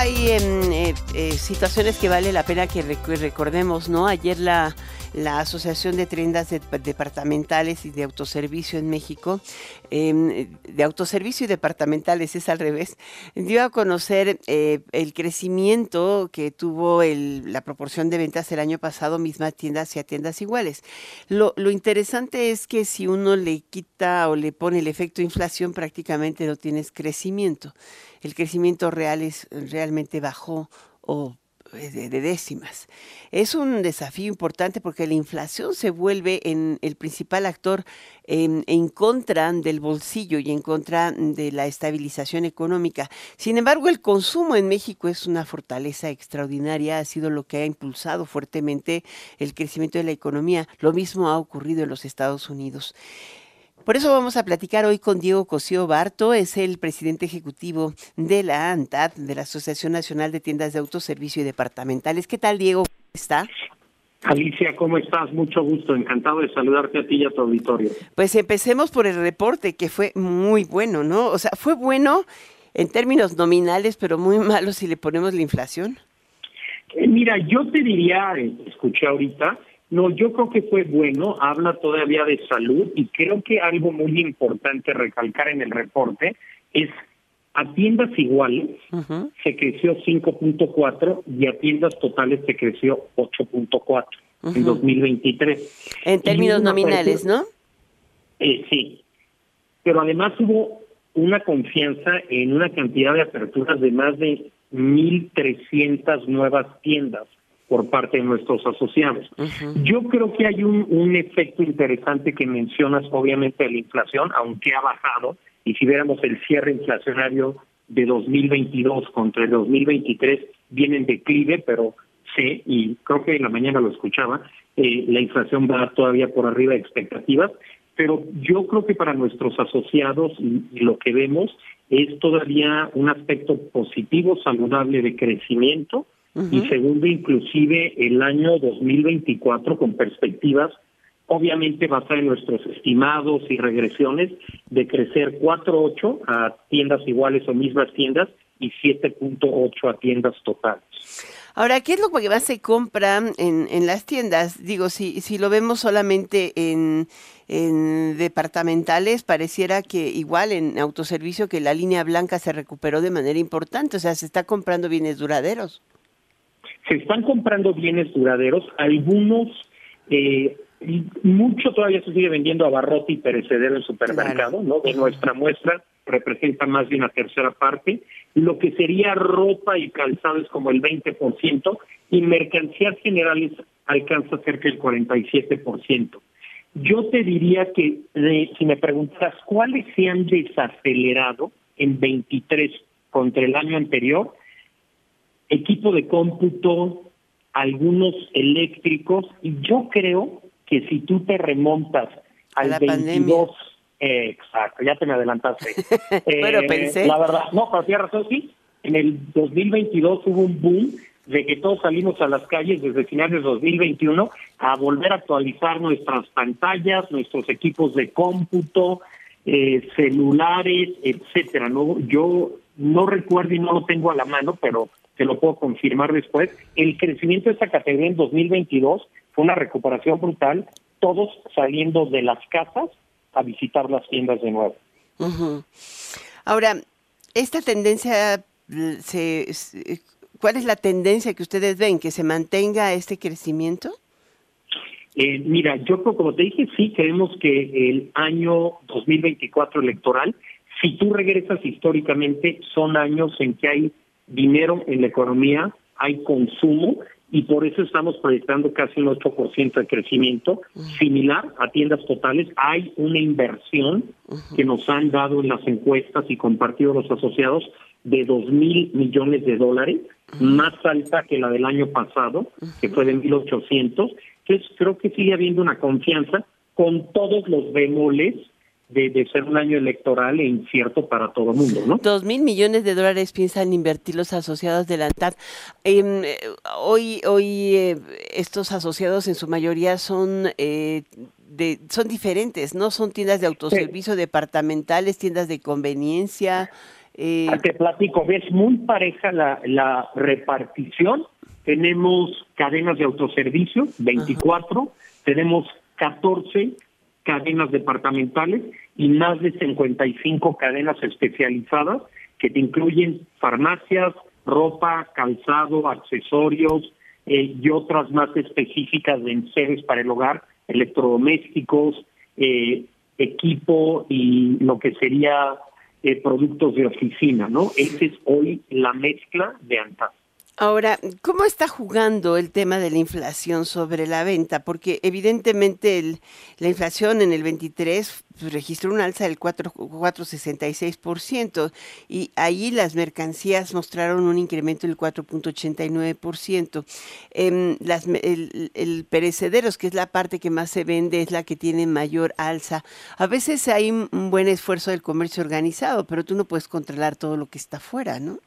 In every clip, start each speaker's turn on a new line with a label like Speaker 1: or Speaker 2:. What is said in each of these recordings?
Speaker 1: hay eh, eh, situaciones que vale la pena que recordemos, ¿no? Ayer la, la Asociación de Tiendas Departamentales y de Autoservicio en México, em, de autoservicio y departamentales, es al revés, dio a conocer eh, el crecimiento que tuvo la proporción de ventas el año pasado, mismas tiendas y a tiendas iguales. Lo, interesante es que si uno le quita o le pone el efecto inflación, prácticamente no tienes crecimiento. El crecimiento real es realmente bajó o de, décimas. Es un desafío importante porque la inflación se vuelve en el principal actor en, en, contra del bolsillo y en contra de la estabilización económica. Sin embargo, el consumo en México es una fortaleza extraordinaria, ha sido lo que ha impulsado fuertemente el crecimiento de la economía. Lo mismo ha ocurrido en los Estados Unidos. Por eso vamos a platicar hoy con Diego Cosío Barto, es el presidente ejecutivo de la ANTAD, de la Asociación Nacional de Tiendas de Autoservicio y Departamentales. ¿Qué tal, Diego? ¿Cómo está?
Speaker 2: Alicia, ¿cómo estás? Mucho gusto, encantado de saludarte a ti y a tu auditorio.
Speaker 1: Pues empecemos por el reporte, que fue muy bueno, ¿no? O sea, fue bueno en términos nominales, pero muy malo si le ponemos la inflación.
Speaker 2: Eh, mira, yo te diría, eh, escuché ahorita, no, yo creo que fue bueno, habla todavía de salud y creo que algo muy importante recalcar en el reporte es a tiendas iguales se creció 5.4 y a tiendas totales se creció 8.4 en 2023.
Speaker 1: En términos nominales, ¿no?
Speaker 2: Eh, sí, pero además hubo una confianza en una cantidad de aperturas de más de 1.300 nuevas tiendas por parte de nuestros asociados. Yo creo que hay un, un efecto interesante que mencionas, obviamente, de la inflación, aunque ha bajado, y si viéramos el cierre inflacionario de 2022 contra el 2023, viene en declive, pero sé, y creo que en la mañana lo escuchaba, eh, la inflación va todavía por arriba de expectativas, pero yo creo que para nuestros asociados y lo que vemos es todavía un aspecto positivo, saludable de crecimiento, y segundo, inclusive el año 2024 con perspectivas obviamente basada en nuestros estimados y regresiones de crecer 4.8 a tiendas iguales o mismas tiendas y 7.8 a tiendas totales.
Speaker 1: Ahora, ¿qué es lo que más se compra en, en las tiendas? Digo, si, si lo vemos solamente en, en departamentales, pareciera que igual en autoservicio que la línea blanca se recuperó de manera importante, o sea, se está comprando bienes duraderos
Speaker 2: se están comprando bienes duraderos, algunos, eh, mucho todavía se sigue vendiendo abarrote y perecedero en supermercado, ¿no? De nuestra muestra representa más de una tercera parte, lo que sería ropa y calzado es como el 20% y mercancías generales alcanza cerca del 47%. Yo te diría que si me preguntas cuáles se han desacelerado en 23 contra el año anterior, equipo de cómputo, algunos eléctricos, y yo creo que si tú te remontas al 22, exacto, ya te me adelantaste.
Speaker 1: pero eh, pensé.
Speaker 2: La verdad, no, pero tienes razón, sí. En el 2022 hubo un boom de que todos salimos a las calles desde finales de 2021 a volver a actualizar nuestras pantallas, nuestros equipos de cómputo, eh, celulares, etcétera. No, yo no recuerdo y no lo tengo a la mano, pero te lo puedo confirmar después, el crecimiento de esta categoría en 2022 fue una recuperación brutal, todos saliendo de las casas a visitar las tiendas de nuevo.
Speaker 1: Ahora, esta tendencia, se, ¿cuál es la tendencia que ustedes ven? ¿Que se mantenga este crecimiento?
Speaker 2: Eh, mira, yo como te dije, sí creemos que el año 2024 electoral, si tú regresas históricamente, son años en que hay dinero en la economía, hay consumo y por eso estamos proyectando casi un 8% de crecimiento, similar a tiendas totales. Hay una inversión que nos han dado en las encuestas y compartido los asociados de 2 mil millones de dólares, más alta que la del año pasado, que fue de 1.800. Entonces creo que sigue habiendo una confianza. Con todos los bemoles de, ser un año electoral e incierto para todo el mundo, ¿no?
Speaker 1: Dos mil millones de dólares piensan invertir los asociados de la ANTAD. Em, hoy, hoy eh, estos asociados en su mayoría son eh, de, son diferentes, ¿no? Son tiendas de autoservicio departamentales, tiendas de conveniencia.
Speaker 2: Eh... Te platico, ves muy pareja la, la repartición. Tenemos cadenas de autoservicio, 24, tenemos 14 cadenas departamentales y más de 55 cadenas especializadas que te incluyen farmacias, ropa, calzado, accesorios eh, y otras más específicas de enseres para el hogar, electrodomésticos, eh, equipo y lo que sería eh, productos de oficina, ¿no? Esa es hoy la mezcla de ANTAS.
Speaker 1: Ahora, ¿cómo está jugando el tema de la inflación sobre la venta? Porque evidentemente la inflación en el 23 pues, registró un alza del 4,66% y ahí las mercancías mostraron un incremento del 4,89%. Eh, las, el, el perecederos, que es la parte que más se vende, es la que tiene mayor alza. A veces hay un buen esfuerzo del comercio organizado, pero tú no puedes controlar todo lo que está afuera, ¿no?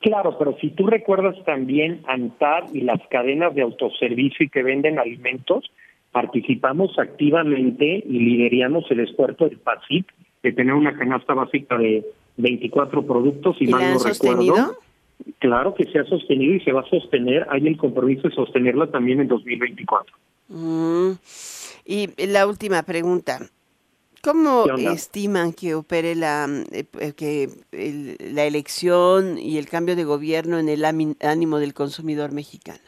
Speaker 2: Claro, pero si tú recuerdas también ANTAR y las cadenas de autoservicio y que venden alimentos, participamos activamente y lideramos el esfuerzo del PASIC de tener una canasta básica de 24 productos y, más no recuerdo. Claro que se ha sostenido y se va a sostener. Hay el compromiso de sostenerla también en 2024.
Speaker 1: Mm. Y la última pregunta. ¿Cómo estiman que opere la, eh, eh, que la elección y el cambio de gobierno en el ánimo del consumidor mexicano?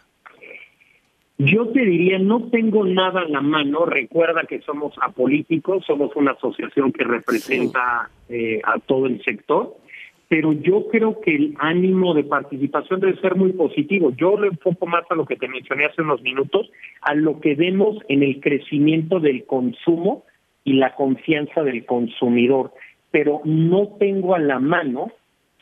Speaker 2: Yo te diría, no tengo nada en la mano. Recuerda que somos apolíticos, somos una asociación que representa eh, a todo el sector, pero yo creo que el ánimo de participación debe ser muy positivo. Yo lo enfoco más a lo que te mencioné hace unos minutos, a lo que vemos en el crecimiento del consumo y la confianza del consumidor, pero no tengo a la mano,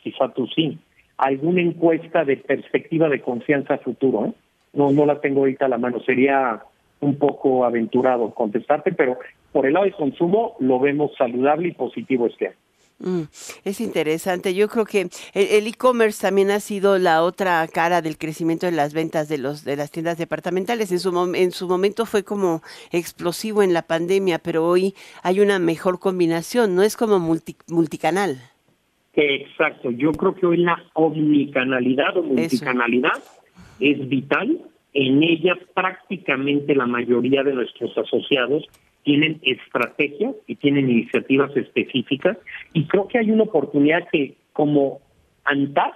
Speaker 2: quizá tú sí, alguna encuesta de perspectiva de confianza futuro. ¿eh? No, no la tengo ahorita a la mano, sería un poco aventurado contestarte, pero por el lado de consumo lo vemos saludable y positivo este año.
Speaker 1: Mm, es interesante. Yo creo que el e-commerce también ha sido la otra cara del crecimiento de las ventas de los de las tiendas departamentales. En su en su momento fue como explosivo en la pandemia, pero hoy hay una mejor combinación. No es como multicanal.
Speaker 2: Exacto. Yo creo que hoy la omnicanalidad o multicanalidad es vital. En ella prácticamente la mayoría de nuestros asociados tienen estrategias y tienen iniciativas específicas y creo que hay una oportunidad que como ANTAS,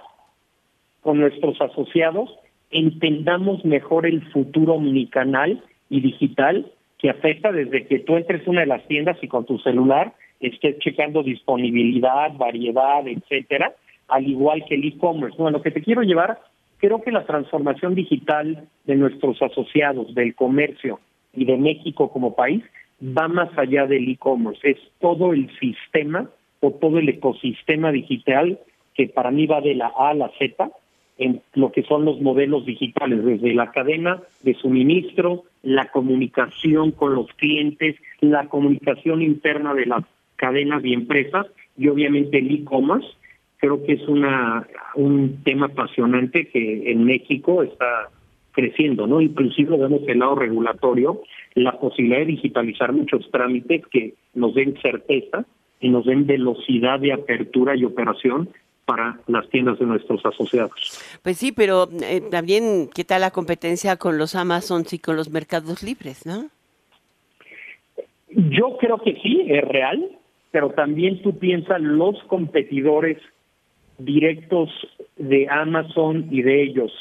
Speaker 2: con nuestros asociados, entendamos mejor el futuro omnicanal y digital que afecta desde que tú entres una de las tiendas y con tu celular estés checando disponibilidad, variedad, etcétera, al igual que el e-commerce. Bueno, lo que te quiero llevar, creo que la transformación digital de nuestros asociados, del comercio y de México como país va más allá del e-commerce, es todo el sistema o todo el ecosistema digital que para mí va de la A a la Z en lo que son los modelos digitales, desde la cadena de suministro, la comunicación con los clientes, la comunicación interna de las cadenas y empresas y obviamente el e-commerce. Creo que es una un tema apasionante que en México está creciendo, ¿no? Inclusive vemos el lado regulatorio, la posibilidad de digitalizar muchos trámites que nos den certeza y nos den velocidad de apertura y operación para las tiendas de nuestros asociados.
Speaker 1: Pues sí, pero eh, también, ¿qué tal la competencia con los Amazons y con los mercados libres, no?
Speaker 2: Yo creo que sí, es real, pero también tú piensas los competidores directos de Amazon y de ellos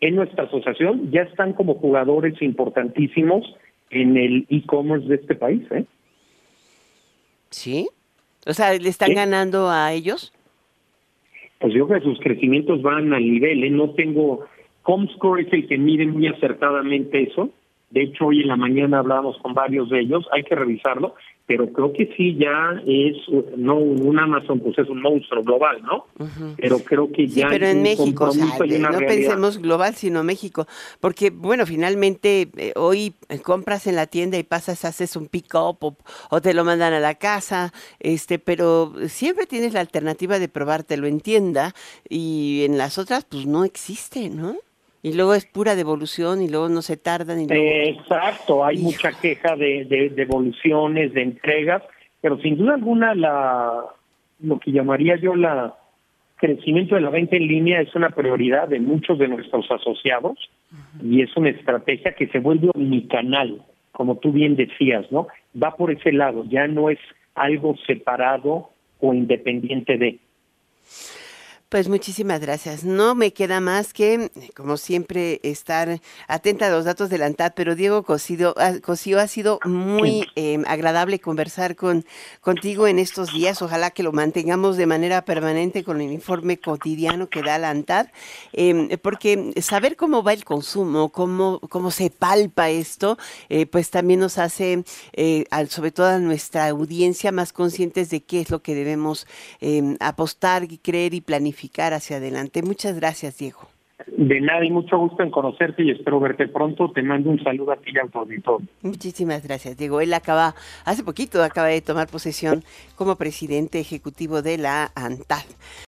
Speaker 2: en nuestra asociación ya están como jugadores importantísimos en el e-commerce de este país. ¿eh?
Speaker 1: Sí. O sea, ¿le están ganando a ellos?
Speaker 2: Pues yo creo que sus crecimientos van al nivel. ¿eh? No tengo. Comscore es el que mide muy acertadamente eso. De hecho, hoy en la mañana hablábamos con varios de ellos. Hay que revisarlo pero creo que sí ya es no un Amazon pues es un monstruo global no pero creo que ya
Speaker 1: pero en México no pensemos global sino México porque bueno finalmente eh, hoy compras en la tienda y pasas haces un pick up o, te lo mandan a la casa este pero siempre tienes la alternativa de probártelo en tienda y en las otras pues no existe no y luego es pura devolución y luego no se tardan. Y
Speaker 2: Exacto, hay mucha queja de, de devoluciones, de entregas, pero sin duda alguna la, lo que llamaría yo la crecimiento de la venta en línea es una prioridad de muchos de nuestros asociados y es una estrategia que se vuelve omnicanal, como tú bien decías, ¿no? Va por ese lado, ya no es algo separado o independiente de.
Speaker 1: Pues muchísimas gracias. No me queda más que, como siempre, estar atenta a los datos del ANTAD, pero Diego Cosío, ah, ha sido muy em, agradable conversar con, contigo en estos días. Ojalá que lo mantengamos de manera permanente con el informe cotidiano que da la ANTAD, em, porque saber cómo va el consumo, cómo, cómo se palpa esto, eh, pues también nos hace, eh, sobre todo a nuestra audiencia, más conscientes de qué es lo que debemos em, apostar, creer y planificar hacia adelante. Muchas gracias, Diego.
Speaker 2: De nada y mucho gusto en conocerte y espero verte pronto. Te mando un saludo a ti y a tu
Speaker 1: Muchísimas gracias, Diego. Él acaba, hace poquito acaba de tomar posesión como presidente ejecutivo de la ANTAD.